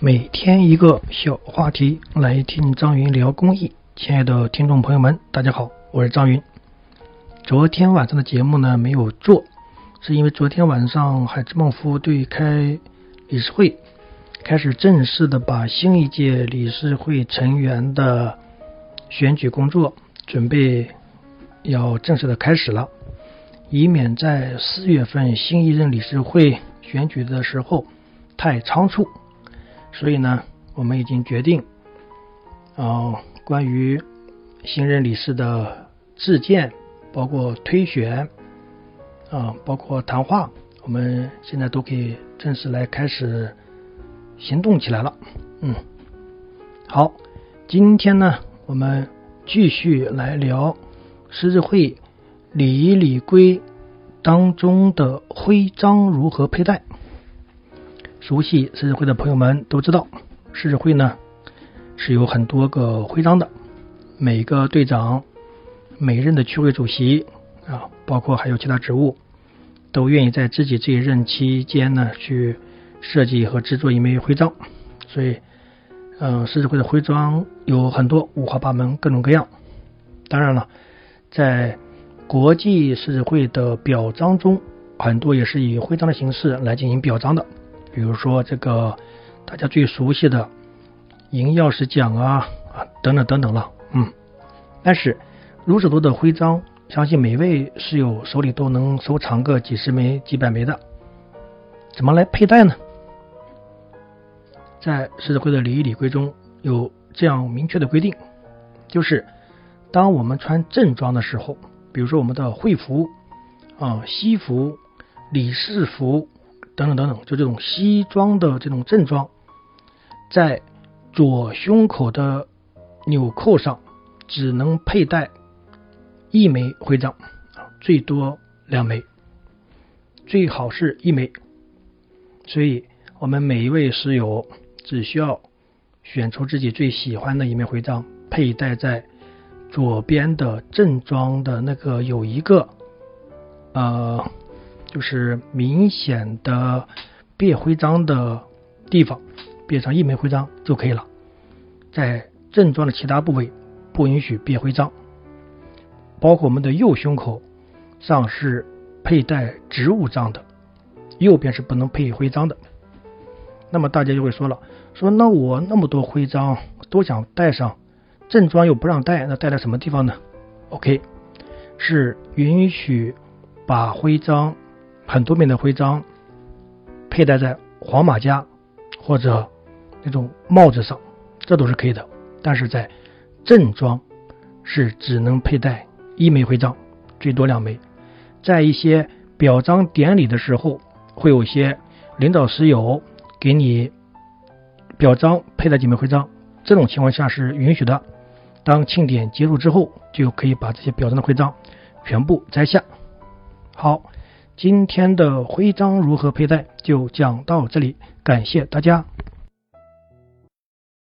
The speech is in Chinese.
每天一个小话题，来听张云聊公益。亲爱的听众朋友们，大家好，我是张云。昨天晚上的节目呢没有做，是因为昨天晚上海之梦服务队开理事会，开始正式的把新一届理事会成员的选举工作准备要正式的开始了，以免在四月份新一任理事会选举的时候太仓促。所以呢，我们已经决定，啊，关于新任理事的自荐，包括推选，啊，包括谈话，我们现在都可以正式来开始行动起来了。嗯，好，今天呢，我们继续来聊狮子会礼仪礼规当中的徽章如何佩戴。熟悉狮子会的朋友们都知道，狮子会呢是有很多个徽章的，每个队长、每任的区会主席啊，包括还有其他职务，都愿意在自己这一任期间呢去设计和制作一枚徽章。所以，嗯，狮子会的徽章有很多五花八门、各种各样。当然了，在国际狮子会的表彰中，很多也是以徽章的形式来进行表彰的。比如说这个大家最熟悉的银钥匙奖啊啊等等等等了，嗯，但是如此多的徽章，相信每位室友手里都能收藏个几十枚、几百枚的，怎么来佩戴呢？在狮子会的礼仪礼规中有这样明确的规定，就是当我们穿正装的时候，比如说我们的会服啊、西服、理事服。等等等等，就这种西装的这种正装，在左胸口的纽扣上只能佩戴一枚徽章，最多两枚，最好是一枚。所以，我们每一位室友只需要选出自己最喜欢的一枚徽章，佩戴在左边的正装的那个有一个呃。就是明显的别徽章的地方，别上一枚徽章就可以了。在正装的其他部位不允许别徽章，包括我们的右胸口上是佩戴职务章的，右边是不能配徽章的。那么大家就会说了，说那我那么多徽章都想戴上，正装又不让戴，那戴在什么地方呢？OK，是允许把徽章。很多面的徽章佩戴在黄马甲或者那种帽子上，这都是可以的。但是在正装是只能佩戴一枚徽章，最多两枚。在一些表彰典礼的时候，会有一些领导室友给你表彰佩戴几枚徽章，这种情况下是允许的。当庆典结束之后，就可以把这些表彰的徽章全部摘下。好。今天的徽章如何佩戴就讲到这里，感谢大家。